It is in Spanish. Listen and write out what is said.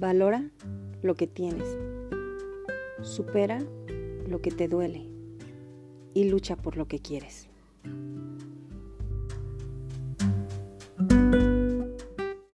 Valora lo que tienes. Supera lo que te duele y lucha por lo que quieres.